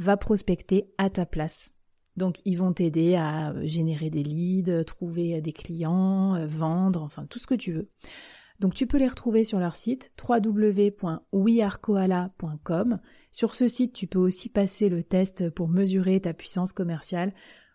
va prospecter à ta place. Donc ils vont t'aider à générer des leads, trouver des clients, euh, vendre, enfin tout ce que tu veux. Donc tu peux les retrouver sur leur site www.wearekoala.com. Sur ce site, tu peux aussi passer le test pour mesurer ta puissance commerciale.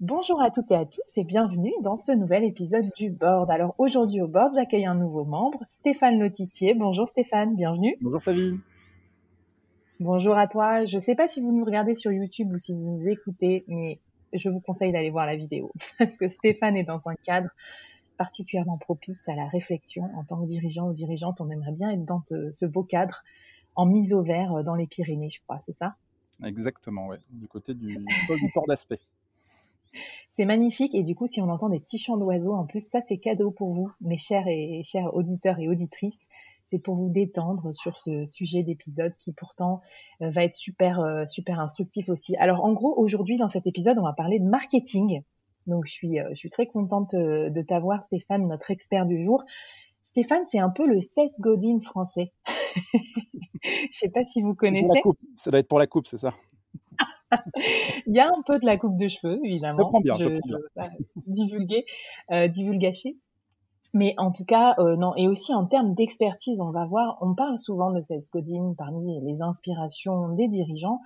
Bonjour à toutes et à tous et bienvenue dans ce nouvel épisode du Board. Alors aujourd'hui au Board, j'accueille un nouveau membre, Stéphane Lotissier. Bonjour Stéphane, bienvenue. Bonjour Flavie. Bonjour à toi. Je ne sais pas si vous nous regardez sur YouTube ou si vous nous écoutez, mais je vous conseille d'aller voir la vidéo parce que Stéphane est dans un cadre particulièrement propice à la réflexion. En tant que dirigeant ou dirigeante, on aimerait bien être dans ce beau cadre en mise au vert euh, dans les Pyrénées, je crois, c'est ça? Exactement, oui, du côté du, du port d'aspect. C'est magnifique et du coup, si on entend des petits chants d'oiseaux, en plus, ça c'est cadeau pour vous, mes chers et chers auditeurs et auditrices. C'est pour vous détendre sur ce sujet d'épisode qui pourtant euh, va être super euh, super instructif aussi. Alors en gros, aujourd'hui dans cet épisode, on va parler de marketing. Donc je suis euh, je suis très contente de t'avoir Stéphane, notre expert du jour. Stéphane, c'est un peu le Seth Godin français. je sais pas si vous connaissez. Ça doit être pour la coupe, c'est ça? il y a un peu de la coupe de cheveux, évidemment. Je bien, je, divulguer, euh, divulgacher. Mais en tout cas, euh, non. Et aussi en termes d'expertise, on va voir, on parle souvent de Seth Godin parmi les inspirations des dirigeants,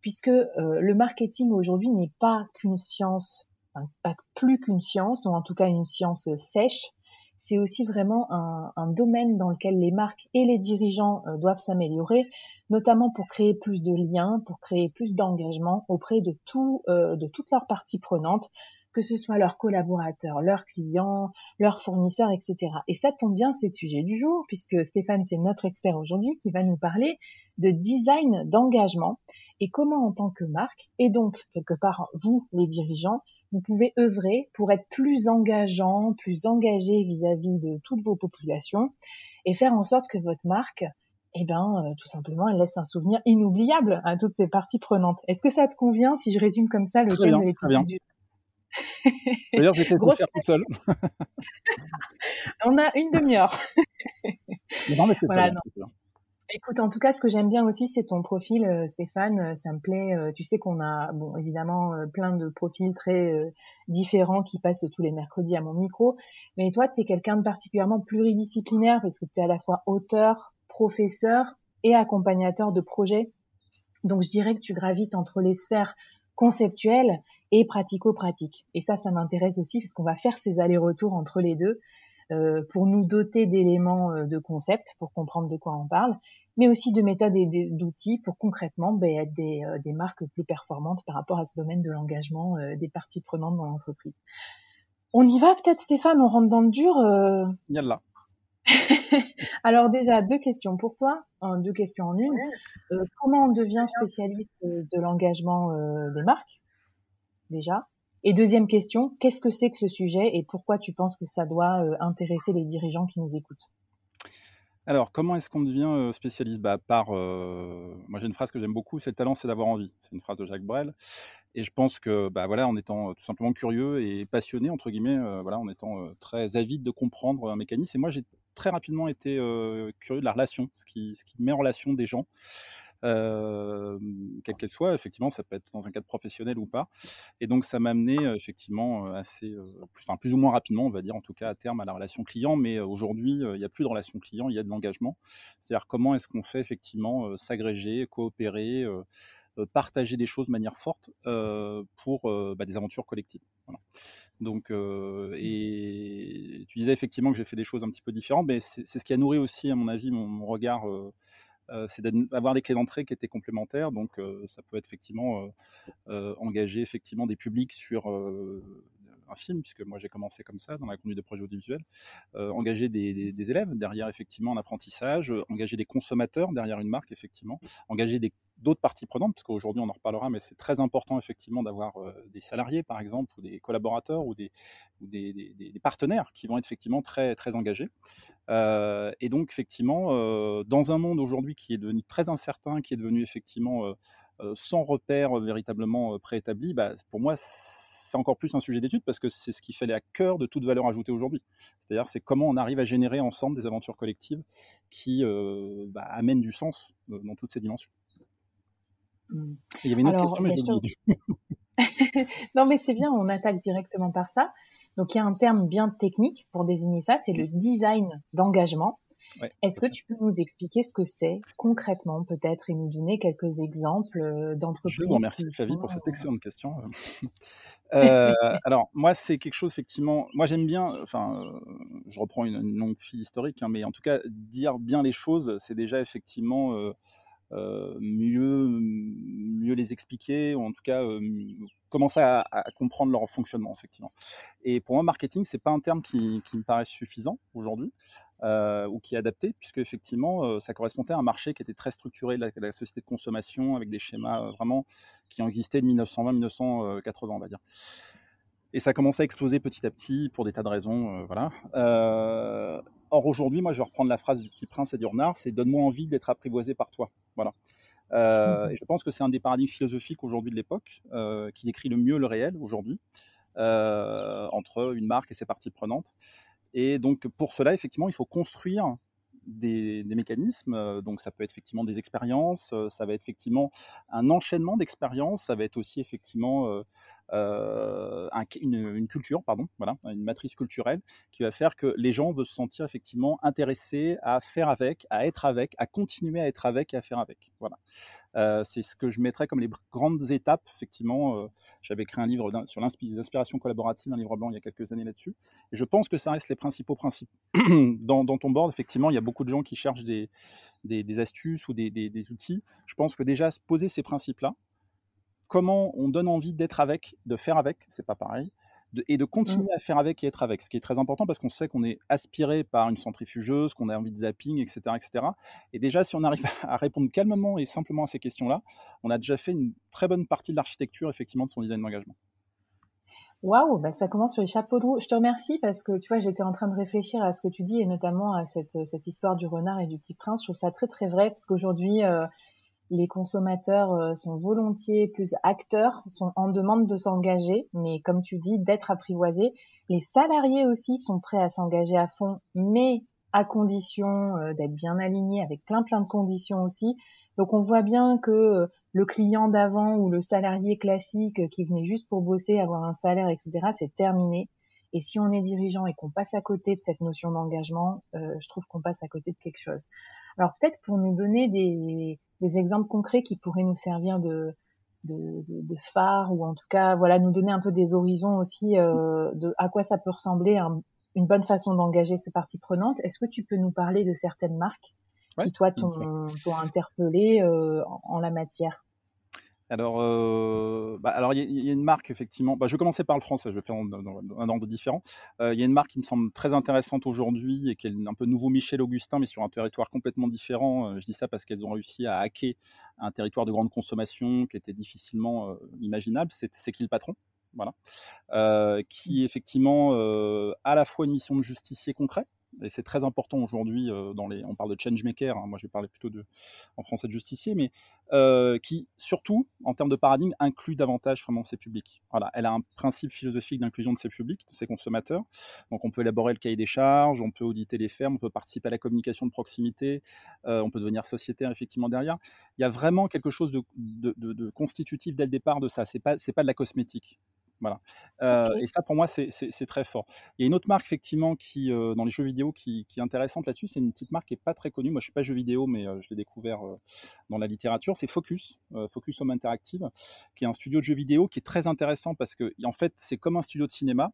puisque euh, le marketing aujourd'hui n'est pas qu'une science, enfin, pas plus qu'une science, ou en tout cas une science sèche. C'est aussi vraiment un, un, domaine dans lequel les marques et les dirigeants euh, doivent s'améliorer notamment pour créer plus de liens, pour créer plus d'engagement auprès de tout, euh, de toutes leurs parties prenantes, que ce soit leurs collaborateurs, leurs clients, leurs fournisseurs, etc. Et ça tombe bien, c'est le sujet du jour, puisque Stéphane, c'est notre expert aujourd'hui qui va nous parler de design d'engagement et comment en tant que marque, et donc quelque part vous, les dirigeants, vous pouvez œuvrer pour être plus engageant, plus engagé vis-à-vis -vis de toutes vos populations et faire en sorte que votre marque eh ben, euh, tout simplement, elle laisse un souvenir inoubliable à toutes ces parties prenantes. Est-ce que ça te convient si je résume comme ça le thème de l'épisode du D'ailleurs, j'étais de faire tout seul. On a une demi-heure. non, mais c'est voilà, Écoute, en tout cas, ce que j'aime bien aussi, c'est ton profil, euh, Stéphane. Ça me plaît. Tu sais qu'on a, bon, évidemment, plein de profils très différents qui passent tous les mercredis à mon micro. Mais toi, tu es quelqu'un de particulièrement pluridisciplinaire parce que tu es à la fois auteur, professeur et accompagnateur de projets. Donc, je dirais que tu gravites entre les sphères conceptuelles et pratico-pratiques. Et ça, ça m'intéresse aussi parce qu'on va faire ces allers-retours entre les deux euh, pour nous doter d'éléments euh, de concepts pour comprendre de quoi on parle, mais aussi de méthodes et d'outils pour concrètement ben, être euh, des, marques plus performantes par rapport à ce domaine de l'engagement des parties prenantes dans l'entreprise. On y va peut-être Stéphane, on rentre dans le dur. Yalla. Alors déjà, deux questions pour toi, deux questions en une. comment on devient spécialiste de l'engagement des marques déjà? Et deuxième question, qu'est-ce que c'est que ce sujet et pourquoi tu penses que ça doit euh, intéresser les dirigeants qui nous écoutent? Alors, comment est-ce qu'on devient euh, spécialiste? Bah, Par, euh, moi j'ai une phrase que j'aime beaucoup, c'est le talent, c'est d'avoir envie. C'est une phrase de Jacques Brel. Et je pense que, bah, voilà, en étant tout simplement curieux et passionné entre guillemets, voilà, en étant très avide de comprendre un mécanisme. Et moi, j'ai très rapidement été curieux de la relation, ce qui, met en relation des gens quelle qu'elle soit. Effectivement, ça peut être dans un cadre professionnel ou pas. Et donc, ça m'a amené effectivement assez, plus, plus ou moins rapidement, on va dire, en tout cas à terme, à la relation client. Mais aujourd'hui, il n'y a plus de relation client, il y a de l'engagement. C'est-à-dire comment est-ce qu'on fait effectivement s'agréger, coopérer. Partager des choses de manière forte pour bah, des aventures collectives. Donc, mmh. et tu disais effectivement que j'ai fait des choses un petit peu différentes, mais c'est ce qui a nourri aussi, à mon avis, mon, regard euh, c'est d'avoir des clés d'entrée qui étaient complémentaires. Donc, euh, ça peut être effectivement euh, engager effectivement des publics sur un film, puisque moi j'ai commencé comme ça dans la conduite de projets audiovisuels, engager des, élèves derrière effectivement un apprentissage, engager des consommateurs derrière une marque effectivement, engager des d'autres parties prenantes, parce qu'aujourd'hui on en reparlera, mais c'est très important effectivement d'avoir des salariés par exemple, ou des collaborateurs, ou des, partenaires qui vont être effectivement très, très engagés. et donc effectivement, dans un monde aujourd'hui qui est devenu très incertain, qui est devenu effectivement sans repère véritablement préétabli, bah, pour moi c'est encore plus un sujet d'étude parce que c'est ce qui fait à cœur de toute valeur ajoutée aujourd'hui. C'est-à-dire c'est comment on arrive à générer ensemble des aventures collectives qui bah, amènent du sens dans toutes ces dimensions. Il y avait une autre question, mais je non, mais c'est bien, on attaque directement par ça. Donc, il y a un terme bien technique pour désigner ça, c'est le design d'engagement. Est-ce que tu peux nous expliquer ce que c'est concrètement, peut-être, et nous donner quelques exemples euh, d'entreprises Je vous remercie, Xavier, pour cette euh, excellente question. euh, alors, moi, c'est quelque chose, effectivement, moi j'aime bien, enfin, je reprends une, longue file historique, hein, mais en tout cas, dire bien les choses, c'est déjà effectivement euh, mieux, mieux les expliquer, ou en tout cas euh, commencer à, comprendre leur fonctionnement, effectivement. Et pour moi, marketing, c'est pas un terme qui, me paraît suffisant aujourd'hui. Euh, ou qui est adapté, puisque effectivement, ça correspondait à un marché qui était très structuré, la, société de consommation, avec des schémas vraiment qui ont existé de 1920-1980, on va dire. Et ça a commencé à exploser petit à petit pour des tas de raisons, voilà. Or aujourd'hui, moi, je vais reprendre la phrase du petit prince et du renard, c'est donne-moi envie d'être apprivoisé par toi. Voilà. Euh, et je pense que c'est un des paradigmes philosophiques aujourd'hui de l'époque euh, qui décrit le mieux le réel aujourd'hui euh, entre une marque et ses parties prenantes. Et donc pour cela, effectivement, il faut construire des, des, mécanismes. Donc ça peut être effectivement des expériences, ça va être effectivement un enchaînement d'expériences, ça va être aussi effectivement euh, une, culture, pardon, voilà, une matrice culturelle qui va faire que les gens vont se sentir effectivement intéressés à faire avec, à être avec, à continuer à être avec et à faire avec. Voilà. Euh, c'est ce que je mettrais comme les grandes étapes. Effectivement, euh, j'avais écrit un livre sur l'inspiration collaborative, un livre blanc il y a quelques années là-dessus. Et je pense que ça reste les principaux principes. dans, ton board, effectivement, il y a beaucoup de gens qui cherchent des, des, astuces ou des, des, outils. Je pense que déjà, se poser ces principes-là, comment on donne envie d'être avec, de faire avec, c'est pas pareil, et de continuer mmh. à faire avec et être avec, ce qui est très important parce qu'on sait qu'on est aspiré par une centrifugeuse, qu'on a envie de zapping, etc., etc. Et déjà, si on arrive à répondre calmement et simplement à ces questions-là, on a déjà fait une très bonne partie de l'architecture, effectivement, de son design d'engagement. Waouh, bah ça commence sur les chapeaux de roue. Je te remercie parce que tu vois, j'étais en train de réfléchir à ce que tu dis et notamment à cette, cette histoire du renard et du petit prince. Je trouve ça très très vrai parce qu'aujourd'hui, euh, les consommateurs euh, sont volontiers plus acteurs, sont en demande de s'engager, mais comme tu dis, d'être apprivoisés. Les salariés aussi sont prêts à s'engager à fond, mais à condition d'être bien aligné avec plein plein de conditions aussi. Donc on voit bien que le client d'avant ou le salarié classique qui venait juste pour bosser, avoir un salaire, etc., c'est terminé. Et si on est dirigeant et qu'on passe à côté de cette notion d'engagement, euh, je trouve qu'on passe à côté de quelque chose. Alors peut-être pour nous donner des, des, exemples concrets qui pourraient nous servir de, de, de, de, phare ou en tout cas voilà nous donner un peu des horizons aussi euh, de à quoi ça peut ressembler une bonne façon d'engager ces parties prenantes. Est-ce que tu peux nous parler de certaines marques qui toi t'ont interpellé euh, en, en la matière? Alors, euh, bah, alors il y, a une marque effectivement. Bah, je vais commencer par le français. Je vais faire un ordre différent. Euh, il y a une marque qui me semble très intéressante aujourd'hui et qui est un peu nouveau Michel Augustin, mais sur un territoire complètement différent. Euh, je dis ça parce qu'elles ont réussi à hacker un territoire de grande consommation qui était difficilement imaginable. C'est qui le patron Voilà, qui effectivement a à la fois une mission de justicier concret et c'est très important aujourd'hui euh, on parle de changemaker hein, moi je vais parler plutôt de en français de justicier mais euh, qui surtout en termes de paradigme inclut davantage vraiment ses publics. Voilà elle a un principe philosophique d'inclusion de ses publics de ses consommateurs. Donc on peut élaborer le cahier des charges on peut auditer les fermes on peut participer à la communication de proximité euh, on peut devenir sociétaire effectivement derrière. Il y a vraiment quelque chose de, de constitutif dès le départ de ça. C'est pas c'est pas de la cosmétique voilà. Euh, et ça, pour moi, c'est très fort. Il y a une autre marque, effectivement, qui, euh, dans les jeux vidéo, qui, qui est intéressante là-dessus. C'est une petite marque qui n'est pas très connue. Moi, je ne suis pas jeu vidéo, mais euh, je l'ai découvert dans la littérature. C'est Focus, Focus Home Interactive, qui est un studio de jeux vidéo qui est très intéressant parce que, en fait, c'est comme un studio de cinéma.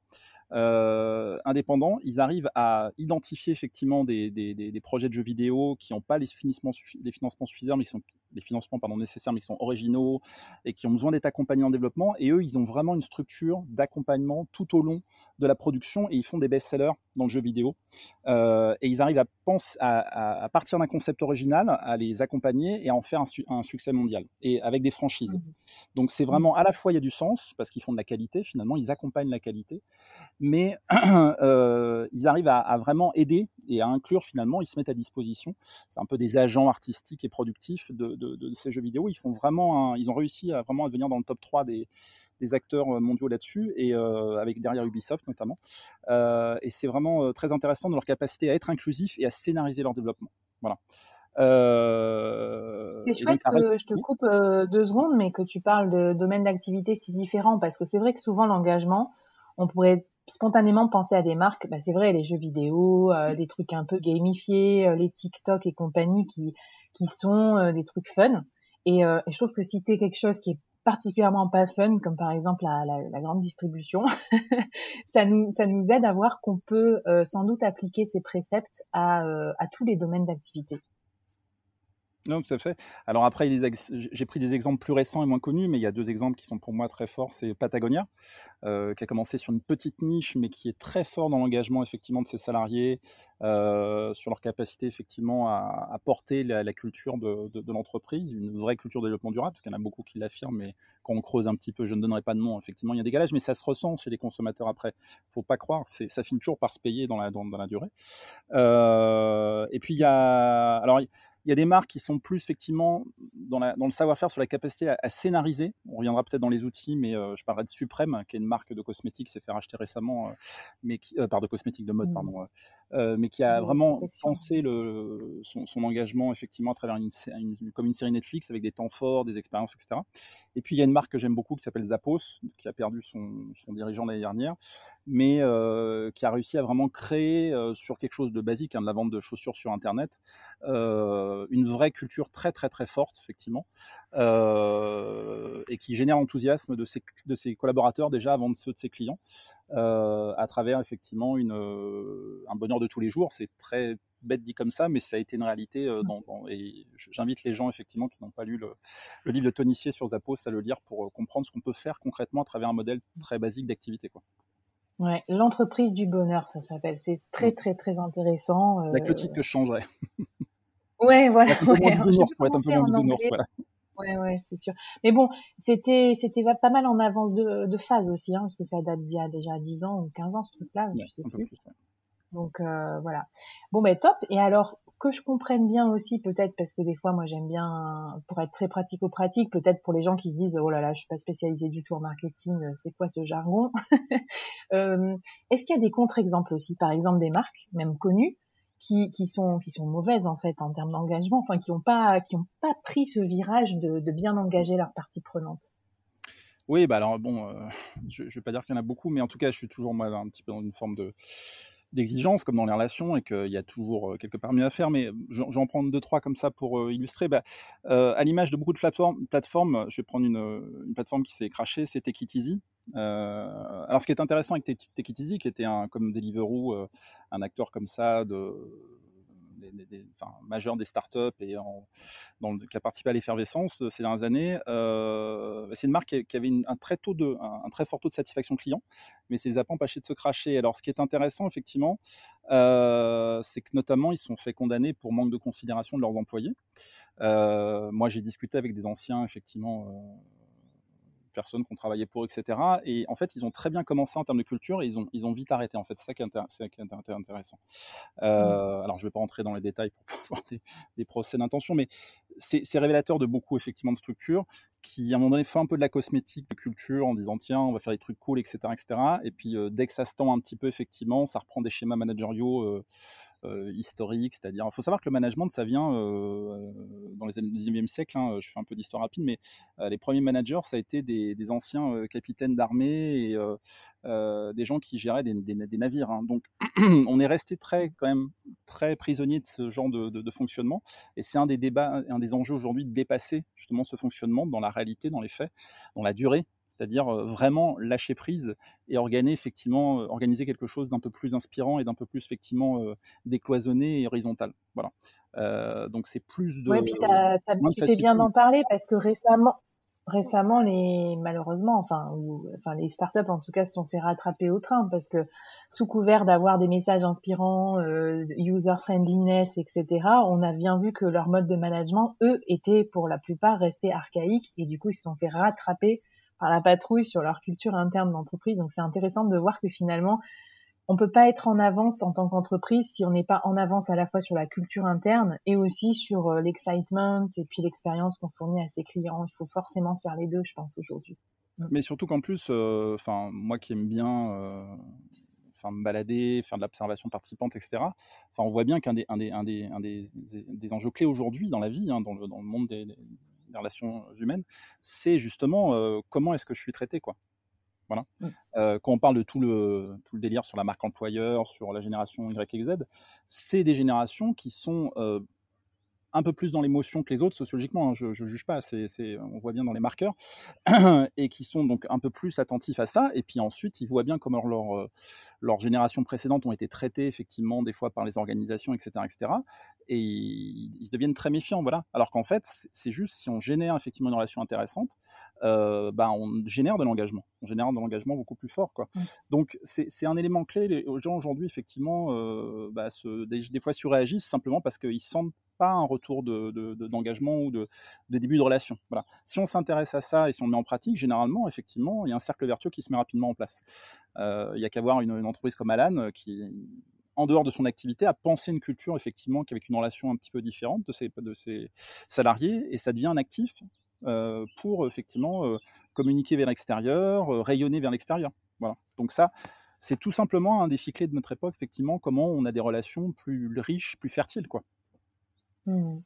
Euh, indépendants, ils arrivent à identifier effectivement des, des, des, projets de jeux vidéo qui n'ont pas les financements, les financements suffisants, mais qui sont les financements pardon, nécessaires, mais qui sont originaux et qui ont besoin d'être accompagnés en développement. Et eux, ils ont vraiment une structure d'accompagnement tout au long de la production et ils font des best-sellers dans le jeu vidéo. Euh, et ils arrivent à, penser, à, à partir d'un concept original, à les accompagner et à en faire un, un succès mondial et avec des franchises. Mmh. Donc c'est vraiment à la fois il y a du sens parce qu'ils font de la qualité finalement, ils accompagnent la qualité mais euh, ils arrivent à, vraiment aider et à inclure finalement, ils se mettent à disposition. C'est un peu des agents artistiques et productifs de, ces jeux vidéo. Ils font vraiment, ils ont réussi à vraiment devenir dans le top 3 des, acteurs mondiaux là-dessus et euh, avec derrière Ubisoft notamment. Euh, et c'est vraiment très intéressant de leur capacité à être inclusif et à scénariser leur développement. Voilà. c'est chouette que je te coupe deux secondes, mais que tu parles de domaines d'activité si différents, parce que c'est vrai que souvent l'engagement, on pourrait spontanément penser à des marques, bah c'est vrai, les jeux vidéo, euh, des trucs un peu gamifiés, euh, les TikTok et compagnie qui qui sont euh, des trucs fun. Et, et, je trouve que si t'es quelque chose qui est particulièrement pas fun, comme par exemple la, la, la grande distribution, ça nous ça nous aide à voir qu'on peut sans doute appliquer ces préceptes à à tous les domaines d'activité. Non, tout à fait. Alors après, j'ai pris des exemples plus récents et moins connus, mais il y a deux exemples qui sont pour moi très forts. C'est Patagonia, euh, qui a commencé sur une petite niche, mais qui est très fort dans l'engagement effectivement de ses salariés, euh, sur leur capacité effectivement à, porter la, culture de, l'entreprise, une vraie culture de développement durable, parce qu'il y en a beaucoup qui l'affirment, mais quand on creuse un petit peu, je ne donnerai pas de nom, effectivement, il y a des galages, mais ça se ressent chez les consommateurs après. Faut pas croire, ça finit toujours par se payer dans la, dans, la durée. Euh, et puis il y a, alors il y a des marques qui sont plus effectivement dans, le savoir-faire sur la capacité à, scénariser. On reviendra peut-être dans les outils, mais euh, je parlerai de Suprême, qui est une marque de cosmétiques qui s'est fait racheter récemment, euh, mais qui, euh, de cosmétiques de mode, pardon, mmh. mais qui a vraiment pensé le, son, engagement effectivement à travers une, comme une série Netflix avec des temps forts, des expériences, etc. Et puis il y a une marque que j'aime beaucoup qui s'appelle Zappos, qui a perdu son, son dirigeant l'année dernière, mais qui a réussi à vraiment créer sur quelque chose de basique, hein, de la vente de chaussures sur Internet, euh, une vraie culture très très très forte, effectivement, et qui génère l'enthousiasme de ses, de ses collaborateurs déjà avant de ceux de ses clients, à travers effectivement une, un bonheur de tous les jours. C'est très bête dit comme ça, mais ça a été une réalité. Dans, et j'invite les gens effectivement qui n'ont pas lu le, le, livre de Tonissier sur Zappos à le lire pour comprendre ce qu'on peut faire concrètement à travers un modèle très basique d'activité. Quoi. Ouais, l'entreprise du bonheur, ça s'appelle. C'est très, très, très intéressant. Euh... Avec le titre que je changerais. Ouais, voilà. Un peu ouais. être un peu moins bisounours, voilà. Ouais, ouais, c'est sûr. Mais bon, c'était, c'était pas mal en avance de, de phase aussi, hein, parce que ça date d'il y a déjà 10 ans ou 15 ans, ce truc-là, ouais, je sais plus. plus ouais. Donc, euh, voilà. Bon, ben, top. Et alors, que je comprenne bien aussi peut-être parce que des fois moi j'aime bien pour être très pratico-pratique peut-être pour les gens qui se disent oh là là je suis pas spécialisée du tout en marketing c'est quoi ce jargon? Euh, est-ce qu'il y a des contre-exemples aussi? Par exemple des marques même connues qui, sont qui sont mauvaises en fait en termes d'engagement, enfin qui n'ont pas qui ont pas pris ce virage de, bien engager leurs parties prenantes. Oui, bah alors bon, euh, je, je vais pas dire qu'il y en a beaucoup, mais en tout cas, je suis toujours moi un petit peu dans une forme de d'exigence comme dans les relations et qu'il y a toujours euh, quelque part mieux à faire. Mais j'en prends deux trois comme ça pour euh, illustrer. Bah, à l'image de beaucoup de plateformes, plateformes, je vais prendre une, une plateforme qui s'est crachée, Take Easy. Alors, ce qui est intéressant avec Take Easy, qui était comme Deliveroo, un acteur comme ça de des, startups et qui a participé à l'effervescence euh, ces dernières années. Euh, c'est une marque qui, avait un, très fort taux de satisfaction client, mais ça les a pas empêchés de se cracher. Alors, ce qui est intéressant, effectivement, euh, c'est que notamment, ils sont fait condamner pour manque de considération de leurs employés. Euh, moi, j'ai discuté avec des anciens, effectivement euh, personnes qui ont travaillé pour, etc. Et en fait, ils ont très bien commencé en termes de culture et ils ont, ils ont vite arrêté. En fait, c'est ça qui est, intéressant. Euh, mmh. Alors, je ne vais pas rentrer dans les détails pour avoir des, des procès d'intention, mais c'est révélateur de beaucoup, effectivement, de structures qui, à un moment donné, font un peu de la cosmétique de culture en disant, tiens, on va faire des trucs cool, etc. etc. Et puis, euh, dès que ça se tend un petit peu, effectivement, ça reprend des schémas managériaux. Euh, historique, c'est-à-dire, il faut savoir que le management, ça vient euh, dans les années du 19e siècle, hein, je fais un peu d'histoire rapide, mais euh, les premiers managers, ça a été des, anciens capitaines d'armée et des gens qui géraient des, navires. Hein. Donc, on est resté très, quand même, très prisonnier de ce genre de, de fonctionnement, et c'est un des débats, un des enjeux aujourd'hui de dépasser justement ce fonctionnement dans la réalité, dans les faits, dans la durée c'est-à-dire vraiment lâcher prise et organiser effectivement, organiser quelque chose d'un peu plus inspirant et d'un peu plus effectivement décloisonné et horizontal. Voilà. donc c'est plus de. Oui, puis tu fais bien d'en parler parce que récemment, récemment les malheureusement, enfin, enfin les startups en tout cas se sont fait rattraper au train parce que sous couvert d'avoir des messages inspirants, user friendliness, etc. On a bien vu que leur mode de management, eux, étaient pour la plupart restés archaïques et du coup ils se sont fait rattraper par la patrouille sur leur culture interne d'entreprise. Donc c'est intéressant de voir que finalement, on peut pas être en avance en tant qu'entreprise si on n'est pas en avance à la fois sur la culture interne et aussi sur euh, l'excitement et puis l'expérience qu'on fournit à ses clients. Il faut forcément faire les deux, je pense, aujourd'hui. Mm. Mais surtout qu'en plus, euh, moi qui aime bien euh, me balader, faire de l'observation participante, etc. On voit bien qu'un des, un des, un des, un des, enjeux clés aujourd'hui dans la vie, hein, dans, le, dans, le, monde des, relations humaines, c'est justement comment est-ce que je suis traité, quoi. Voilà. Mmh. quand on parle de tout le, tout le délire sur la marque employeur, sur la génération Y et Z, c'est des générations qui sont un peu plus dans l'émotion que les autres sociologiquement, hein, je ne juge pas, c'est, on voit bien dans les marqueurs, et qui sont donc un peu plus attentifs à ça, et puis ensuite ils voient bien comment leurs euh, leur générations précédentes ont été traitées effectivement des fois par les organisations, etc. etc. et ils, deviennent très méfiants, voilà. Alors qu'en fait, c'est juste si on génère effectivement une relation intéressante, euh, bah, on génère de l'engagement, on génère de l'engagement beaucoup plus fort. Quoi. Mmh. Donc c'est un élément clé. Les gens aujourd'hui, effectivement, euh, bah, des, des, fois surréagissent simplement parce qu'ils sentent pas un retour d'engagement de, ou de, début de relation. Voilà. Si on s'intéresse à ça et si on le met en pratique, généralement, effectivement, il y a un cercle vertueux qui se met rapidement en place. Euh, il n'y a qu'à voir une, entreprise comme Alan euh, qui, en dehors de son activité, a pensé une culture, effectivement, avec une relation un petit peu différente de ses, de ses salariés et ça devient un actif euh, pour, effectivement, communiquer vers l'extérieur, rayonner vers l'extérieur. Voilà. Donc ça, c'est tout simplement un défi clé de notre époque, effectivement, comment on a des relations plus riches, plus fertiles, quoi. Mmh.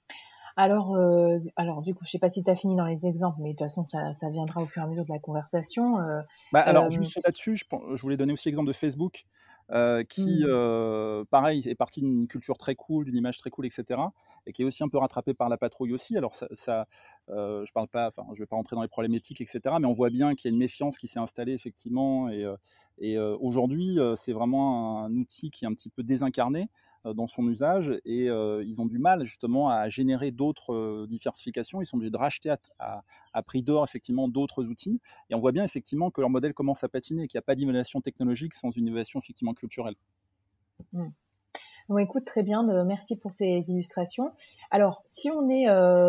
Alors, euh, alors du coup, je sais pas si tu as fini dans les exemples, mais de toute façon, ça, ça viendra au fur et à mesure de la conversation. Euh, bah, alors, juste là-dessus, je, je, voulais donner aussi l'exemple de Facebook, euh, qui, mmh. pareil, est parti d'une culture très cool, d'une image très cool, etc., et qui est aussi un peu rattrapé par la patrouille aussi. Alors, ça, ça je parle pas, enfin, je vais pas rentrer dans les problèmes éthiques, etc., mais on voit bien qu'il y a une méfiance qui s'est installée effectivement, et, et aujourd'hui, c'est vraiment un outil qui est un petit peu désincarné. Euh, dans son usage et euh, ils ont du mal justement à générer d'autres euh, diversifications. Ils sont obligés de racheter à, prix d'or effectivement d'autres outils et on voit bien effectivement que leur modèle commence à patiner, qu'il n'y a pas d'innovation technologique sans une innovation effectivement culturelle. Mmh. Bon, écoute, très bien, merci pour ces illustrations. Alors, si on est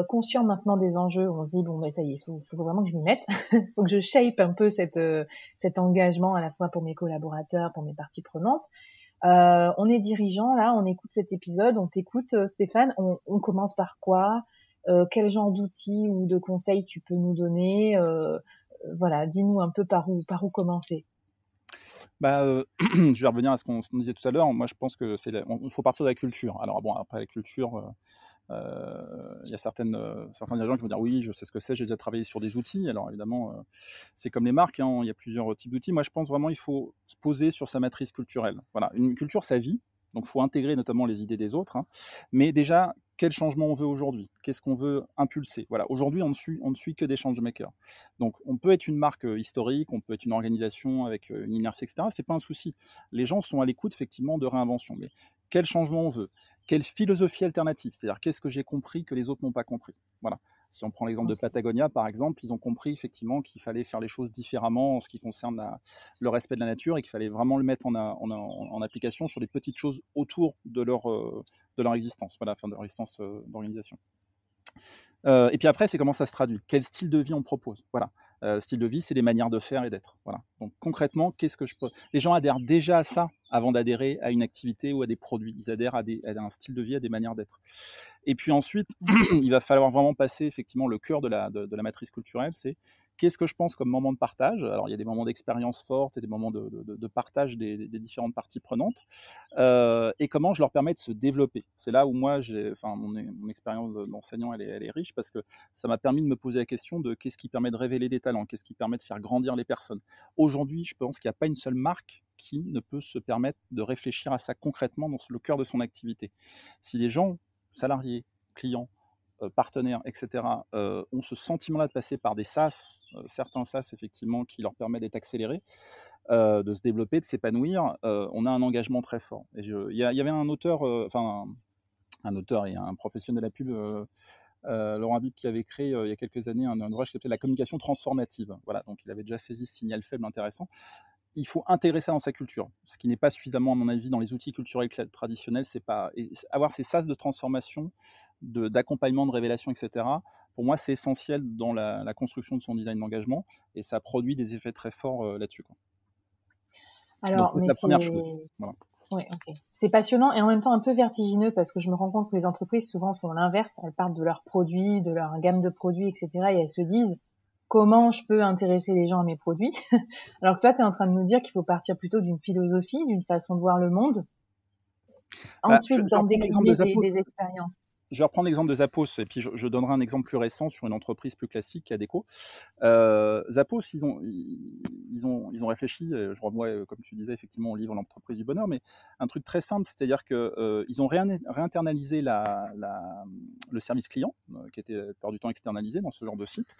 conscient maintenant des enjeux, on se dit, bon, ben, ça y est, il faut, vraiment que je m'y mette, il faut que je shape un peu cet engagement à la fois pour mes collaborateurs, pour mes parties prenantes. Euh, on est dirigeant là, on écoute cet épisode, on t'écoute euh, Stéphane, on, commence par quoi? Euh, Quel genre d'outils ou de conseils tu peux nous donner? Voilà, dis-nous un peu par où, par où commencer. bah, je vais revenir à ce qu'on disait tout à l'heure. Moi, je pense que c'est, il faut partir de la culture. Alors bon, après la culture, il y a certaines, certains dirigeants qui vont dire oui, je sais ce que c'est, j'ai déjà travaillé sur des outils. Alors évidemment, c'est comme les marques, hein, il y a plusieurs types d'outils. Moi, je pense vraiment il faut se poser sur sa matrice culturelle. Voilà, une culture, sa vie. Donc, il faut intégrer notamment les idées des autres. Hein. Mais déjà, quel changement on veut aujourd'hui, qu'est-ce qu'on veut impulser? Voilà, aujourd'hui on ne suit, que des changemakers. Donc on peut être une marque euh, historique, on peut être une organisation avec euh, une inertie, etc. C'est pas un souci. Les gens sont à l'écoute effectivement de réinvention. Mais quel changement on veut? Quelle philosophie alternative? C'est-à-dire qu'est-ce que j'ai compris que les autres n'ont pas compris? Voilà. Si on prend l'exemple de Patagonia, par exemple, ils ont compris effectivement qu'il fallait faire les choses différemment en ce qui concerne le respect de la nature et qu'il fallait vraiment le mettre en, application sur les petites choses autour de leur, euh, de leur existence, voilà, de leur existence euh, d'organisation. Euh, et puis après, c'est comment ça se traduit. Quel style de vie on propose. Voilà. Euh, style de vie, c'est les manières de faire et d'être. Voilà. Donc concrètement, qu'est-ce que je peux Les gens adhèrent déjà à ça avant d'adhérer à une activité ou à des produits. Ils adhèrent à, un style de vie, à des manières d'être. Et puis ensuite, il va falloir vraiment passer effectivement le cœur de la, de la matrice culturelle, c'est Qu'est-ce que je pense comme moment de partage? Alors, il y a des moments d'expérience forte et des moments de, partage des, différentes parties prenantes. Euh, et comment je leur permets de se développer? C'est là où moi, enfin, mon, expérience d'enseignant, elle est, riche parce que ça m'a permis de me poser la question de qu'est-ce qui permet de révéler des talents, qu'est-ce qui permet de faire grandir les personnes? Aujourd'hui, je pense qu'il n'y a pas une seule marque qui ne peut se permettre de réfléchir à ça concrètement dans le cœur de son activité. Si les gens, salariés, clients, partenaires, etc., euh, ont ce sentiment-là de passer par des SaaS, euh, certains SaaS effectivement, qui leur permettent d'être accélérés, de se développer, de s'épanouir, on a un engagement très fort. Il y, avait un auteur, enfin un, auteur et un professionnel de la pub, Laurent Habib, qui avait créé il y a quelques années un, ouvrage qui s'appelait La communication transformative. Voilà, donc il avait déjà saisi ce signal faible intéressant il faut intégrer ça dans sa culture, ce qui n'est pas suffisamment, à mon avis, dans les outils culturels traditionnels. C'est pas avoir ces sas de transformation d'accompagnement, de, révélation, etc. Pour moi, c'est essentiel dans la, construction de son design d'engagement et ça produit des effets très forts euh, là-dessus. Alors, c'est la première chose. C'est passionnant et en même temps un peu vertigineux parce que je me rends compte que les entreprises souvent font l'inverse. Elles partent de leurs produits, de leur gamme de produits, etc. et elles se disent comment je peux intéresser les gens à mes produits. Alors que toi, tu es en train de nous dire qu'il faut partir plutôt d'une philosophie, d'une façon de voir le monde. Bah, Ensuite, d'en décliner des expériences je vais reprendre l'exemple de Zappos, et puis je, donnerai un exemple plus récent sur une entreprise plus classique, Adeco. Euh, Zappos, ils ont, ils, ont, ils ont réfléchi, je revois, euh, comme tu disais, effectivement, au livre L'entreprise du bonheur, mais un truc très simple, c'est-à-dire qu'ils euh, ont réinternalisé le service client, qui était par du temps externalisé dans ce genre de site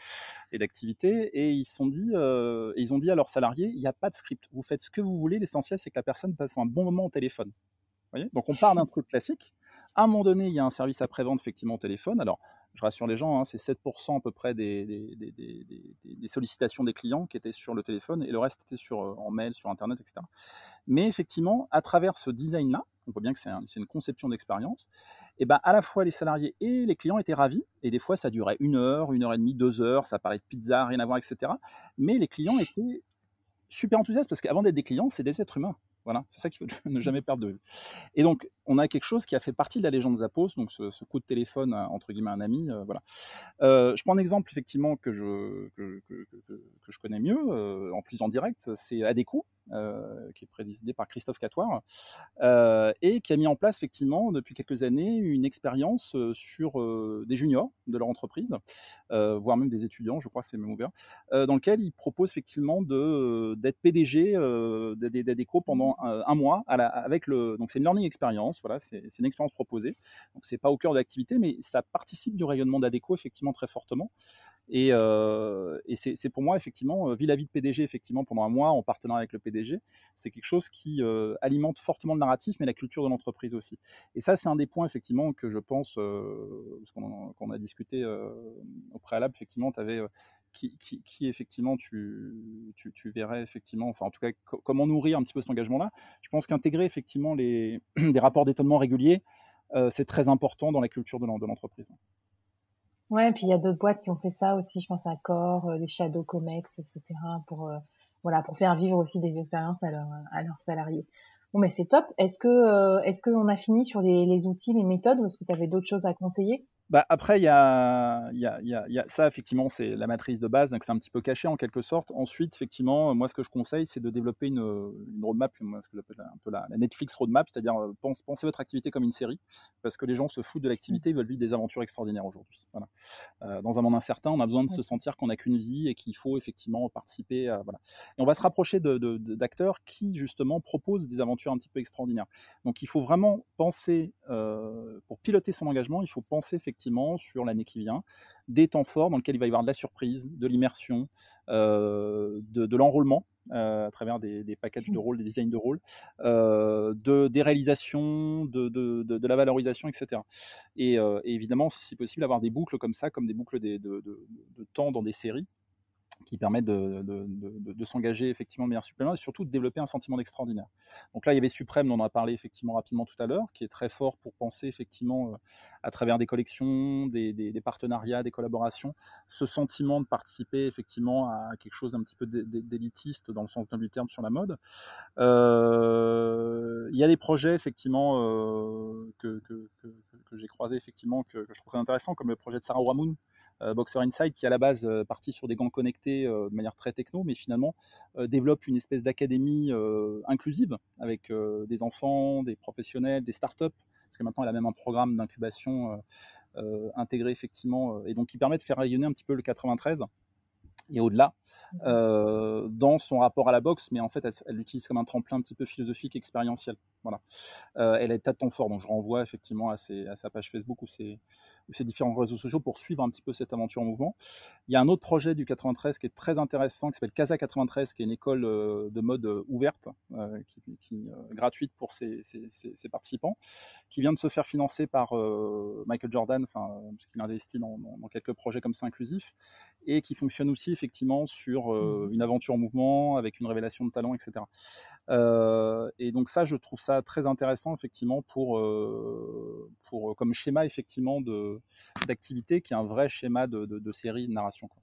et d'activité, et ils, sont dit, ils ont dit à leurs salariés, il n'y a pas de script, vous faites ce que vous voulez, l'essentiel c'est que la personne passe un bon moment au téléphone. Donc on part d'un truc classique, à un moment donné, il y a un service après-vente effectivement au téléphone. Alors, je rassure les gens, hein, c'est 7% à peu près des, des, sollicitations des clients qui étaient sur le téléphone et le reste était sur, euh, en mail, sur Internet, etc. Mais effectivement, à travers ce design-là, on voit bien que c'est une conception d'expérience, et ben à la fois les salariés et les clients étaient ravis, et des fois ça durait une heure, une heure et demie, deux heures, ça paraît pizza, rien à voir, etc. Mais les clients étaient super enthousiastes parce qu'avant d'être des clients, c'est des êtres humains. Voilà, c'est ça qu'il faut ne jamais perdre de vue. Et donc, on a quelque chose qui a fait partie de la légende Zappos, donc ce, coup de téléphone entre guillemets un ami. Euh, voilà. Euh, je prends un exemple effectivement que je, que, je connais mieux, euh, en plus en direct, c'est Adeco, qui est présidé par Christophe Catoire, et qui a mis en place effectivement depuis quelques années une expérience sur des juniors de leur entreprise, voire même des étudiants, je crois que c'est même ouvert, dans lequel il propose effectivement d'être PDG d'Adeco pendant un, mois avec le. Donc c'est une learning experience, voilà, c'est une expérience proposée. Donc c'est pas au cœur de l'activité, mais ça participe du rayonnement d'Adeco effectivement très fortement. Et, euh, c'est pour moi effectivement, euh, vis-à-vis de PDG effectivement pendant un mois en partenariat avec le PDG, c'est quelque chose qui euh, alimente fortement le narratif, mais la culture de l'entreprise aussi. Et ça c'est un des points effectivement que je pense, parce qu'on a, discuté au préalable, effectivement, tu avais qui, effectivement tu, verrais effectivement, enfin en tout cas comment nourrir un petit peu cet engagement-là. Je pense qu'intégrer effectivement les, des rapports d'étonnement réguliers, euh, c'est très important dans la culture de l'entreprise. Ouais, et puis il y a d'autres boîtes qui ont fait ça aussi, je pense à Core, euh, les Shadow Comex, etc. pour euh, voilà pour faire vivre aussi des expériences à, à leurs salariés. Bon, mais c'est top. Est-ce que est-ce qu'on a fini sur les, les, outils, les méthodes, ou est-ce que tu avais d'autres choses à conseiller? Bah, après, il y a, y, a, y, a, y a, ça, effectivement, c'est la matrice de base, donc c'est un petit peu caché en quelque sorte. Ensuite, effectivement, moi, ce que je conseille, c'est de développer une, une roadmap, ce que j'appelle un peu la, la, Netflix roadmap, c'est-à-dire pense, pensez votre activité comme une série, parce que les gens se foutent de l'activité, ils veulent vivre des aventures extraordinaires aujourd'hui. Voilà. Euh, dans un monde incertain, on a besoin de se sentir qu'on n'a qu'une vie et qu'il faut effectivement participer. À, voilà. Et on va se rapprocher d'acteurs qui, justement, proposent des aventures un petit peu extraordinaires. Donc, il faut vraiment penser, euh, pour piloter son engagement, il faut penser effectivement sur l'année qui vient, des temps forts dans lesquels il va y avoir de la surprise, de l'immersion, euh, de, de l'enrôlement euh, à travers des, des, packages de rôles, des designs de rôles, euh, de, des réalisations, de, de, de, la valorisation, etc. Et, et, évidemment, si possible, avoir des boucles comme ça, comme des boucles de, de temps dans des séries qui permettent de, s'engager effectivement de manière supplémentaire et surtout de développer un sentiment d'extraordinaire. Donc là, il y avait Suprême, dont on a parlé effectivement rapidement tout à l'heure, qui est très fort pour penser effectivement euh, à travers des collections, des, partenariats, des collaborations, ce sentiment de participer effectivement à quelque chose d'un petit peu d'élitiste dans le sens du terme sur la mode. Euh, il y a des projets effectivement euh, que, j'ai croisés effectivement que, je trouve très intéressants, comme le projet de Sarah Wamoun, euh, Boxer Inside, qui à la base euh, partit sur des gants connectés euh, de manière très techno, mais finalement développe une espèce d'académie inclusive avec des enfants, des professionnels, des startups, parce que maintenant elle a même un programme d'incubation intégré effectivement, et donc qui permet de faire rayonner un petit peu le 93 et au-delà euh, dans son rapport à la boxe, mais en fait, elle l'utilise comme un tremplin un petit peu philosophique, expérientiel. Voilà. Euh, elle est à ton fort, donc je renvoie effectivement à, ses, à sa page Facebook ou ses, ses, différents réseaux sociaux pour suivre un petit peu cette aventure en mouvement. Il y a un autre projet du 93 qui est très intéressant, qui s'appelle Casa 93, qui est une école euh, de mode euh, ouverte, euh, qui, qui gratuite pour ses, ses, ses, participants, qui vient de se faire financer par Michael Jordan, enfin, parce qu'il investit dans, dans, dans, quelques projets comme ça inclusifs, et qui fonctionne aussi effectivement sur mmh. une aventure en mouvement avec une révélation de talent, etc. Euh, et donc ça, je trouve ça très intéressant effectivement pour, euh, pour comme schéma effectivement de d'activité qui est un vrai schéma de, de, de série de narration. Quoi.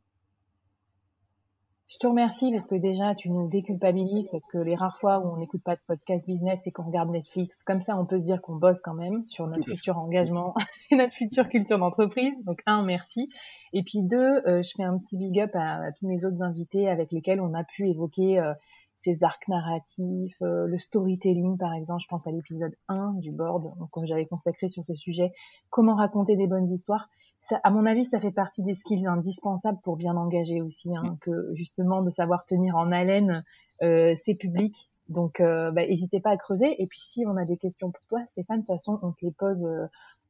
Je te remercie parce que déjà tu nous déculpabilises parce que les rares fois où on n'écoute pas de podcast business et qu'on regarde Netflix, comme ça on peut se dire qu'on bosse quand même sur notre futur engagement et notre future culture d'entreprise. Donc un, merci. Et puis deux, euh, je fais un petit big up à, à, tous mes autres invités avec lesquels on a pu évoquer euh, ces arcs narratifs, euh, le storytelling par exemple. Je pense à l'épisode 1 du board, que j'avais consacré sur ce sujet, comment raconter des bonnes histoires ça, à mon avis, ça fait partie des skills indispensables pour bien engager aussi, hein, que justement de savoir tenir en haleine euh, ses publics. Donc, euh, bah, n'hésitez pas à creuser. Et puis, si on a des questions pour toi, Stéphane, de toute façon, on te les pose euh,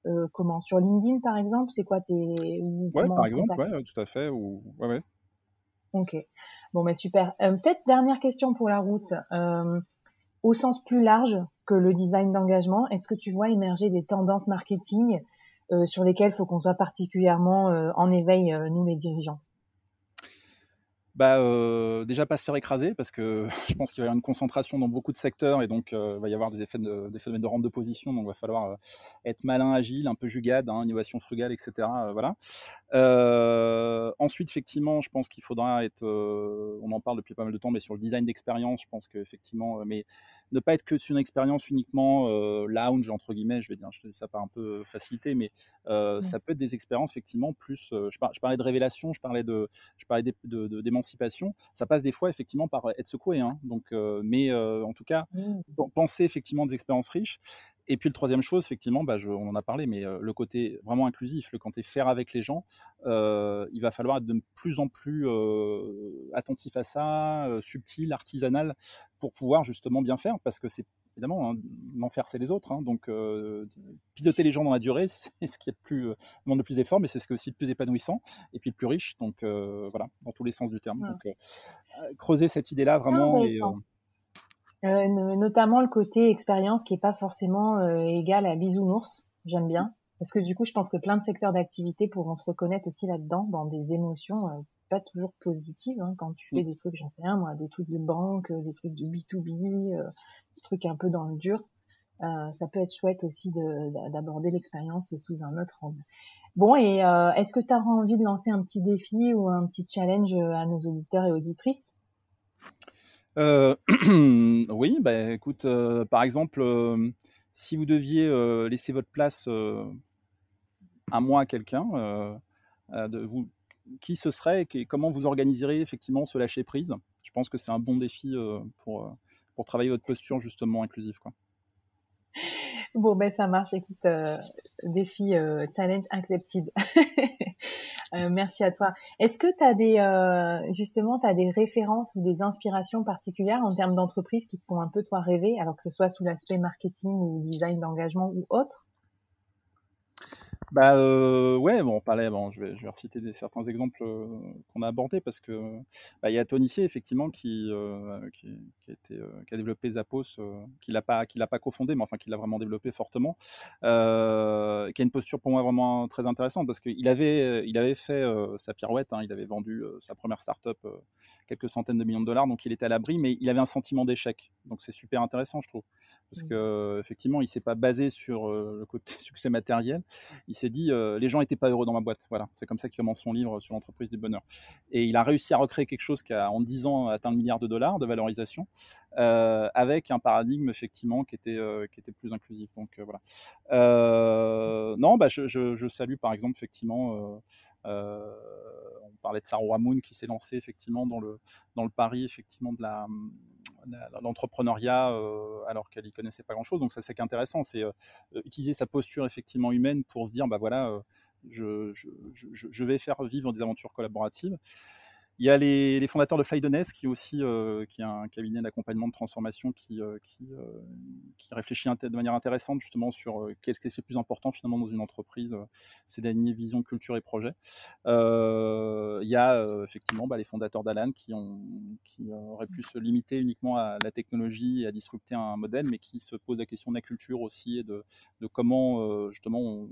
euh comment? Sur LinkedIn, par exemple? C'est quoi tes... Ou ouais, par exemple, ouais, tout à fait. Ou... Ouais, ouais. Ok. Bon, mais bah, super. Euh, Peut-être dernière question pour la route. Euh, au sens plus large que le design d'engagement, est-ce que tu vois émerger des tendances marketing euh, sur lesquels il faut qu'on soit particulièrement euh, en éveil, nous les dirigeants? Bah, déjà pas se faire écraser parce que je pense qu'il va y avoir une concentration dans beaucoup de secteurs et donc il va y avoir des effets de, des phénomènes de rente de position donc il va falloir être malin, agile, un peu jugade, hein, innovation frugale, etc. voilà. ensuite effectivement je pense qu'il faudra être, on en parle depuis pas mal de temps mais sur le design d'expérience je pense qu'effectivement mais ne pas être que sur une expérience uniquement euh, lounge entre guillemets, je vais dire, je dis ça par un peu facilité, mais euh, ça peut être des expériences effectivement plus. Euh, je, par, je, parlais de révélation, je parlais de, je parlais d'émancipation. Ça passe des fois effectivement par être secoué, hein, donc, mais en tout cas, mmh. penser effectivement des expériences riches. Et puis le troisième chose, effectivement, bah, je, on en a parlé, mais euh, le côté vraiment inclusif, le côté faire avec les gens, il va falloir être de plus en plus attentif à ça, subtil, artisanal, pour pouvoir justement bien faire, parce que c'est évidemment, hein, faire c'est les autres. Hein, donc euh, piloter les gens dans la durée, c'est ce qui est le plus demande le plus d'efforts, mais c'est ce qui est aussi le plus épanouissant et puis le plus riche. Donc voilà, dans tous les sens du terme. Ouais. Donc creuser cette idée-là vraiment. Et, notamment le côté expérience qui est pas forcément euh, égal à bisounours. J'aime bien parce que du coup, je pense que plein de secteurs d'activité pourront se reconnaître aussi là-dedans dans des émotions euh, pas toujours positives hein, quand tu fais des trucs, j'en sais rien moi, des trucs de banque, des trucs de B2B, euh, des trucs un peu dans le dur. Euh, ça peut être chouette aussi d'aborder l'expérience sous un autre angle. Bon, et euh, est-ce que tu as envie de lancer un petit défi ou un petit challenge à nos auditeurs et auditrices? euh, oui, bah, écoute, euh, par exemple, euh, si vous deviez euh, laisser votre place un mois à quelqu'un, qui ce serait et comment vous organiserez effectivement ce lâcher prise Je pense que c'est un bon défi pour, pour travailler votre posture justement inclusive. Quoi. Bon, ben ça marche. Écoute, euh, défi euh, challenge accepted. euh, merci à toi. Est-ce que tu as des euh, justement tu as des références ou des inspirations particulières en termes d'entreprise qui te font un peu toi rêver, alors que ce soit sous l'aspect marketing ou design d'engagement ou autre? Bah euh, ouais, bon, on parlait, bon, je vais, je vais reciter des, certains exemples euh, qu'on a abordés parce que bah, il y a Tonissier effectivement qui, euh, qui, a développé Zappos, qui l'a pas, qui l'a pas cofondé, mais enfin qui l'a vraiment développé fortement, qui a une posture pour moi vraiment très intéressante parce qu'il avait, il avait fait sa pirouette, hein, il avait vendu sa première startup quelques centaines de millions de dollars, donc il était à l'abri, mais il avait un sentiment d'échec, donc c'est super intéressant, je trouve parce mmh. que effectivement, il s'est pas basé sur le côté succès matériel. Il s'est dit les gens étaient pas heureux dans ma boîte. Voilà, c'est comme ça qu'il commence son livre sur l'entreprise du bonheur. Et il a réussi à recréer quelque chose qui a en 10 ans atteint le milliard de dollars de valorisation, avec un paradigme effectivement qui était qui était plus inclusif. Donc voilà. non, bah je, je, je, salue par exemple effectivement. on parlait de Sarah Hamoun qui s'est lancé effectivement dans le dans le pari effectivement de la l'entrepreneuriat euh, alors qu'elle y connaissait pas grand-chose. Donc ça c'est intéressant, c'est euh, utiliser sa posture effectivement humaine pour se dire bah voilà, euh, je, vais faire vivre des aventures collaboratives. Il y a les, fondateurs de Flydoness, qui aussi euh, qui est un cabinet d'accompagnement de transformation qui, euh, euh, qui, réfléchit de manière intéressante justement sur qu'est-ce qui est le plus important finalement dans une entreprise, c'est d'aligner vision, culture et projet. il y a effectivement bah, les fondateurs d'Alan qui, ont, qui auraient pu se limiter uniquement à la technologie et à disrupter un modèle, mais qui se posent la question de la culture aussi et de, de comment justement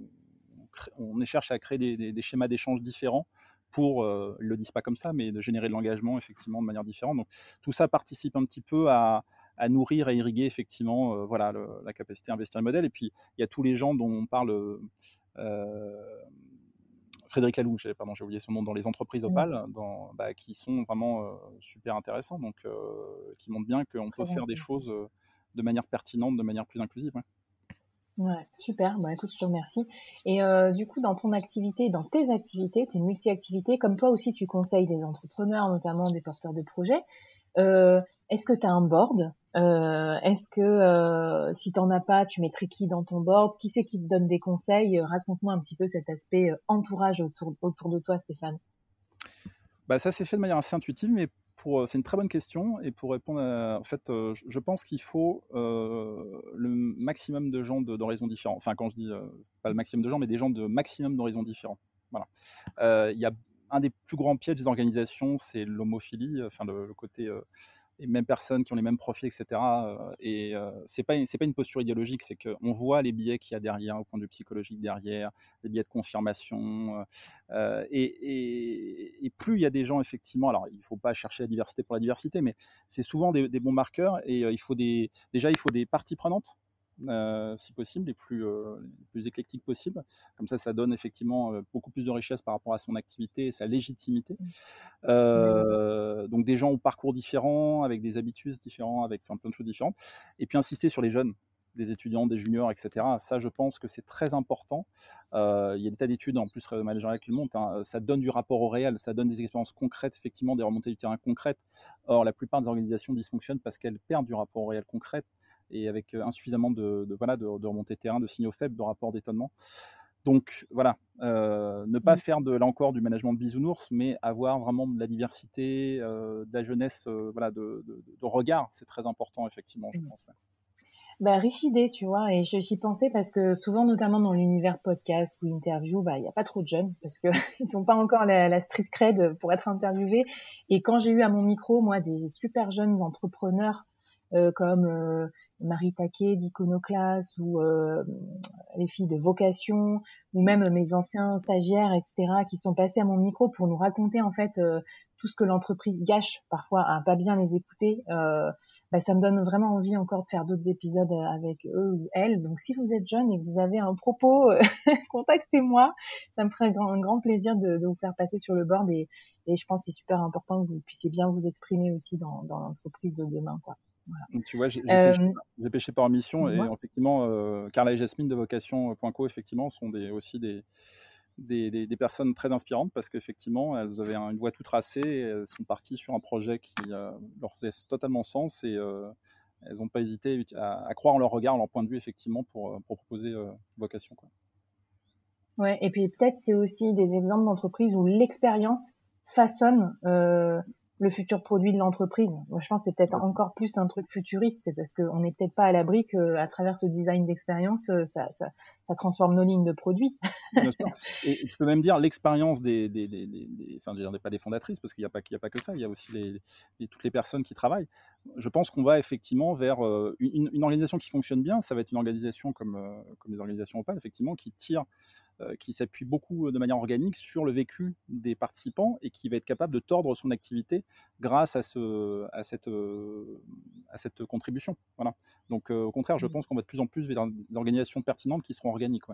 on, cherche à créer des, des schémas d'échange différents pour, euh, ils le disent pas comme ça, mais de générer de l'engagement effectivement de manière différente. Donc tout ça participe un petit peu à, à nourrir et irriguer effectivement euh, voilà, la capacité à investir le modèle. Et puis il y a tous les gens dont on parle. Euh, Frédéric Laloux, pardon, j'ai oublié son nom, dans les entreprises Opal, dans, bah, qui sont vraiment euh, super intéressants, donc qui montrent bien qu'on peut faire des choses de manière pertinente, de manière plus inclusive. Ouais. Super. Écoute, je te remercie. Et euh, du coup, dans ton activité, dans tes activités, tes multi-activités, comme toi aussi, tu conseilles des entrepreneurs, notamment des porteurs de projets. Euh, est-ce que tu as un board? Euh, Est-ce que si t'en as pas, tu mettrais qui dans ton board? Qui c'est qui te donne des conseils? Raconte-moi un petit peu cet aspect entourage autour, de toi, Stéphane. Bah, ça s'est fait de manière assez intuitive, mais c'est une très bonne question et pour répondre, en fait, euh, je pense qu'il faut euh, le maximum de gens d'horizons différents. Enfin, quand je dis pas le maximum de gens, mais des gens de maximum d'horizons différents. Voilà. Il y a un des plus grands pièges des organisations, c'est l'homophilie, enfin le, le côté les mêmes personnes qui ont les mêmes profils, etc. Et euh, c'est pas pas une posture idéologique, c'est qu'on voit les biais qu'il y a derrière, au point de vue psychologique derrière, les biais de confirmation. Euh, et, et, plus il y a des gens effectivement, alors il faut pas chercher la diversité pour la diversité, mais c'est souvent des, des, bons marqueurs. Et il faut des déjà il faut des parties prenantes euh, si possible, les plus, euh, les plus éclectiques possibles. Comme ça, ça donne effectivement euh, beaucoup plus de richesse par rapport à son activité et sa légitimité. Mmh. donc des gens au parcours différents, avec des habitudes différents, avec enfin, plein de choses différentes. Et puis insister sur les jeunes des étudiants, des juniors, etc. Ça, je pense que c'est très important. Euh, il y a des tas d'études, en plus, managériales qui le montrent. Hein. Ça donne du rapport au réel, ça donne des expériences concrètes, effectivement, des remontées du terrain concrètes. Or, la plupart des organisations dysfonctionnent parce qu'elles perdent du rapport au réel concret et avec euh, insuffisamment de, de voilà, de, de terrain, de signaux faibles, de rapports d'étonnement. Donc voilà, euh, ne pas mmh. faire de là encore du management de bisounours, mais avoir vraiment de la diversité, euh, de la jeunesse, euh, voilà, de, de, de regard, c'est très important effectivement, je mmh. pense. Ouais. Bah, riche idée, tu vois, et j'y pensais parce que souvent, notamment dans l'univers podcast ou interview, bah, il n'y a pas trop de jeunes parce que ils sont pas encore la, la street cred pour être interviewés. Et quand j'ai eu à mon micro, moi, des super jeunes entrepreneurs comme Marie Taquet d'Iconoclaste ou euh, les filles de Vocation ou même mes anciens stagiaires, etc., qui sont passés à mon micro pour nous raconter en fait euh, tout ce que l'entreprise gâche parfois à pas bien les écouter. Euh, bah, ça me donne vraiment envie encore de faire d'autres épisodes avec eux ou elles. Donc si vous êtes jeune et que vous avez un propos, contactez-moi. Ça me ferait un grand, un grand plaisir de, de, vous faire passer sur le board et, et je pense que c'est super important que vous puissiez bien vous exprimer aussi dans, dans l'entreprise de demain. Quoi. Voilà. Tu vois, j'ai pêché, pêché, par mission et effectivement, Carla et Jasmine de Vocation.co, effectivement, sont des, aussi des, des, personnes très inspirantes parce qu'effectivement, elles avaient une voie tout tracée, et elles sont parties sur un projet qui leur faisait totalement sens et elles n'ont pas hésité à, croire en leur regard, en leur point de vue, effectivement, pour, proposer vocation. Quoi. Ouais, et puis peut-être c'est aussi des exemples d'entreprises où l'expérience façonne le futur produit de l'entreprise. Moi, je pense que c'est peut-être encore plus un truc futuriste parce qu'on n'est peut-être pas à l'abri qu'à travers ce design d'expérience, euh, ça, ça, ça, transforme nos lignes de produits. Bien sûr. Et tu peux même dire l'expérience des, des, des, des, enfin, je pas des fondatrices parce qu'il n'y a pas, a pas que ça, il y a aussi les, toutes les personnes qui travaillent. Je pense qu'on va effectivement vers euh, une, une, organisation qui fonctionne bien. Ça va être une organisation comme, euh, comme les organisations Opal, effectivement, qui tire qui s'appuie beaucoup euh, de manière organique sur le vécu des participants et qui va être capable de tordre son activité grâce à, ce, à, cette, euh, à cette contribution. Voilà. Donc au contraire, je mmh. pense qu'on va de plus en plus vers des organisations pertinentes qui seront organiques.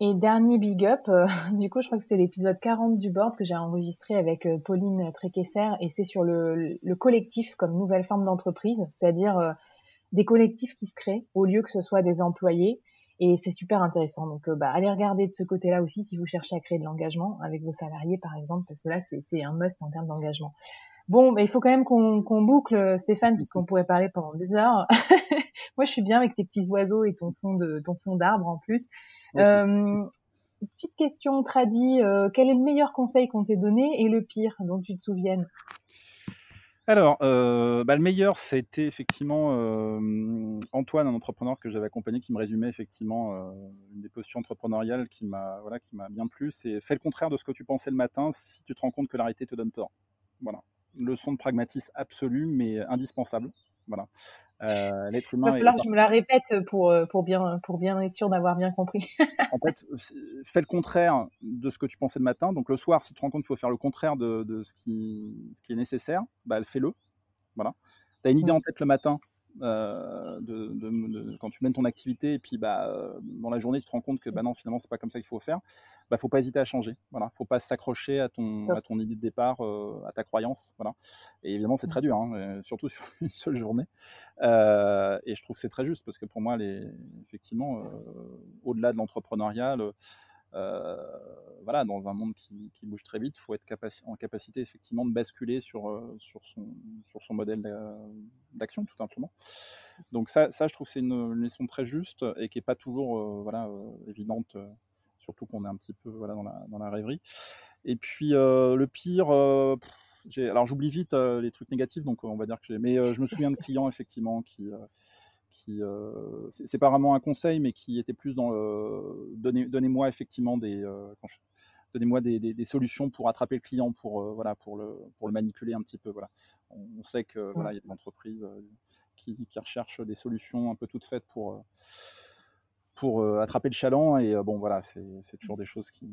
Et dernier big up, du coup, je crois que c'était l'épisode 40 du board que j'ai enregistré avec Pauline Tréquesser et c'est sur le, le, collectif comme nouvelle forme d'entreprise, c'est-à-dire des collectifs qui se créent au lieu que ce soit des employés et c'est super intéressant. Donc, euh, bah, allez regarder de ce côté-là aussi si vous cherchez à créer de l'engagement avec vos salariés, par exemple, parce que là, c'est un must en termes d'engagement. Bon, mais il faut quand même qu'on boucle, euh, Stéphane, puisqu'on pourrait parler pendant des heures. Moi, je suis bien avec tes petits oiseaux et ton fond de ton fond d'arbre en plus. Euh, petite question tradie, euh, quel est le meilleur conseil qu'on t'ait donné et le pire dont tu te souviennes? Alors, euh, bah, le meilleur, c'était effectivement Antoine, un entrepreneur que j'avais accompagné, qui me résumait effectivement une des postures entrepreneuriales qui m'a voilà, qui m'a bien plu. C'est fais le contraire de ce que tu pensais le matin si tu te rends compte que l'arrêté te donne tort. Voilà. Leçon de pragmatisme absolue, mais indispensable. Voilà. Euh, l'être humain. Il va falloir que je me la répète pour, euh, pour, bien, pour bien être sûr d'avoir bien compris. en fait, fais le contraire de ce que tu pensais le matin. Donc le soir, si tu te rends compte qu'il faut faire le contraire de, de ce, qui, ce qui est nécessaire, bah, fais-le. Voilà. Tu as une idée mmh. en tête le matin, euh, de, quand tu mènes ton activité et puis bah, euh, dans la journée tu te rends compte que bah non finalement c'est pas comme ça qu'il faut faire. Bah faut pas hésiter à changer voilà. Faut pas s'accrocher à ton à ton idée de départ euh, à ta croyance voilà. Et évidemment c'est très dur hein, surtout sur une seule journée. Et je trouve que c'est très juste parce que pour moi les effectivement au-delà de l'entrepreneuriat voilà, dans un monde qui, bouge très vite, il faut être en capacité effectivement de basculer sur, euh, sur, son, sur son modèle d'action, tout simplement. Donc ça, ça je trouve que c'est une, leçon très juste et qui n'est pas toujours euh, voilà, évidente, surtout qu'on est un petit peu voilà, dans, la, dans la rêverie. Et puis le pire, alors j'oublie vite les trucs négatifs, donc on va dire que j'ai. Mais je me souviens de clients effectivement qui, qui euh, c'est pas vraiment un conseil, mais qui était plus dans le donnez-moi effectivement des euh, donnez-moi des, solutions pour attraper le client, pour euh, voilà, pour le pour le manipuler un petit peu. Voilà, on, sait que voilà, il y a des entreprises qui, qui, recherchent des solutions un peu toutes faites pour pour attraper le chaland et bon voilà, c'est toujours des choses qui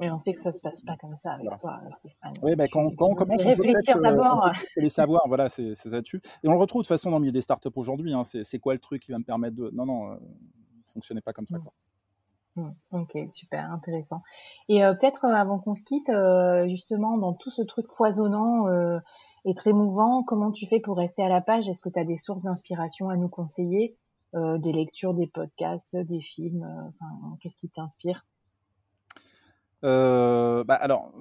mais on sait que ça se passe pas comme ça avec toi, Stéphane. Oui, mais quand, quand on commence réfléchir euh, d'abord. les savoir, voilà, c'est là-dessus. Et on le retrouve de toute façon dans le milieu des startups aujourd'hui. Hein, c'est quoi le truc qui va me permettre de. Non, non, euh, fonctionnez pas comme ça. Mm. Quoi. Mm. Ok, super, intéressant. Et euh, peut-être euh, avant qu'on se quitte, justement, dans tout ce truc foisonnant et très mouvant, comment tu fais pour rester à la page? Est-ce que tu as des sources d'inspiration à nous conseiller? Des lectures, des podcasts, des films qu'est-ce qui t'inspire? euh, bah alors,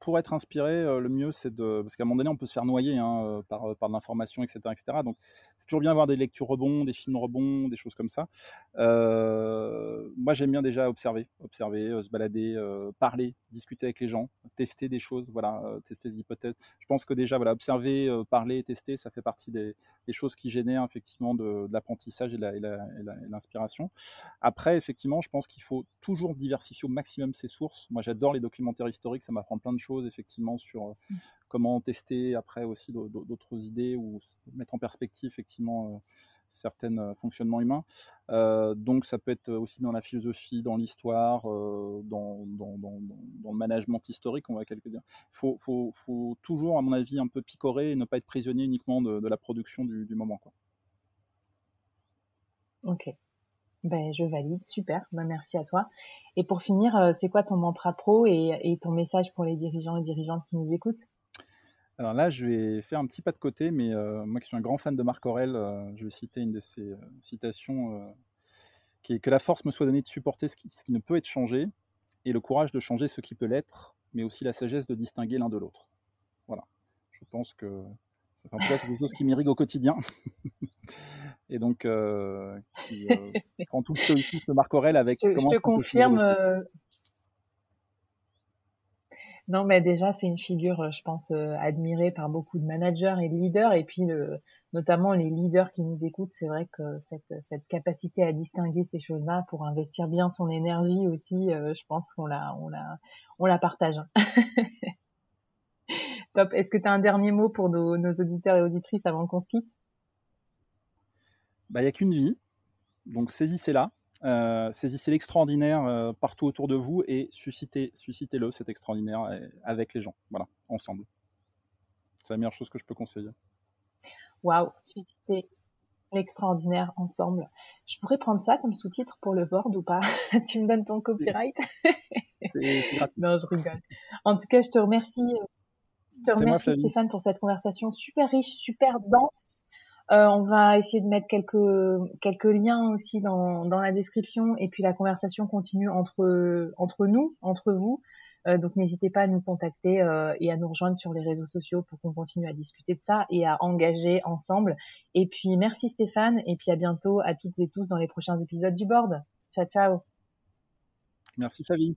pour être inspiré, euh, le mieux c'est de, parce qu'à un moment donné on peut se faire noyer hein, euh, par, de l'information, etc., etc. Donc c'est toujours bien d'avoir des lectures rebonds, des films rebonds, des choses comme ça. moi j'aime bien déjà observer, observer, se balader, parler, discuter avec les gens, tester des choses, voilà, tester des hypothèses. Je pense que déjà voilà, observer, parler, tester, ça fait partie des, choses qui génèrent effectivement de l'apprentissage et l'inspiration. Après effectivement, je pense qu'il faut toujours diversifier au maximum ses sources. Moi, j'adore les documentaires historiques, ça m'apprend plein de choses, effectivement, sur euh, mmh. comment tester après aussi d'autres idées ou mettre en perspective, effectivement, euh, certains euh, fonctionnements humains. donc, ça peut être aussi dans la philosophie, dans l'histoire, dans, le management historique, on va quelque dire. Il faut, toujours, à mon avis, un peu picorer et ne pas être prisonnier uniquement de, la production du, du moment. Quoi. Ok. Ben, je valide, super, ben, merci à toi. Et pour finir, euh, c'est quoi ton mantra pro et, ton message pour les dirigeants et dirigeantes qui nous écoutent? Alors là, je vais faire un petit pas de côté, mais euh, moi qui suis un grand fan de Marc Aurel, euh, je vais citer une de ses citations qui est que la force me soit donnée de supporter ce qui, ce qui ne peut être changé et le courage de changer ce qui peut l'être, mais aussi la sagesse de distinguer l'un de l'autre. Voilà. Je pense que c'est quelque chose qui m'irrigue au quotidien. et donc, euh, qui, euh, prend tout le stoïcisme de Marc Aurel avec. Je te, je te confirme. Euh, non, mais déjà, c'est une figure, je pense, euh, admirée par beaucoup de managers et de leaders. Et puis, le, notamment les leaders qui nous écoutent, c'est vrai que cette, cette capacité à distinguer ces choses-là pour investir bien son énergie aussi, euh, je pense qu'on la, on la, on la partage. Top. Est-ce que tu as un dernier mot pour nos, nos auditeurs et auditrices avant qu'on se quitte? Bah, Il n'y a qu'une vie, donc saisissez-la. Euh, saisissez l'extraordinaire euh, partout autour de vous et suscitez, suscitez-le, cet extraordinaire, euh, avec les gens. Voilà, ensemble. C'est la meilleure chose que je peux conseiller. Waouh, susciter l'extraordinaire ensemble. Je pourrais prendre ça comme sous-titre pour le board ou pas? Tu me donnes ton copyright? Non, je rigole. En tout cas, je te remercie. Je te remercie Stéphane pour cette conversation super riche, super dense. Euh, on va essayer de mettre quelques quelques liens aussi dans, dans la description et puis la conversation continue entre entre nous, entre vous. Euh, donc n'hésitez pas à nous contacter euh, et à nous rejoindre sur les réseaux sociaux pour qu'on continue à discuter de ça et à engager ensemble. Et puis merci Stéphane et puis à bientôt à toutes et tous dans les prochains épisodes du board. Ciao ciao. Merci Fabi.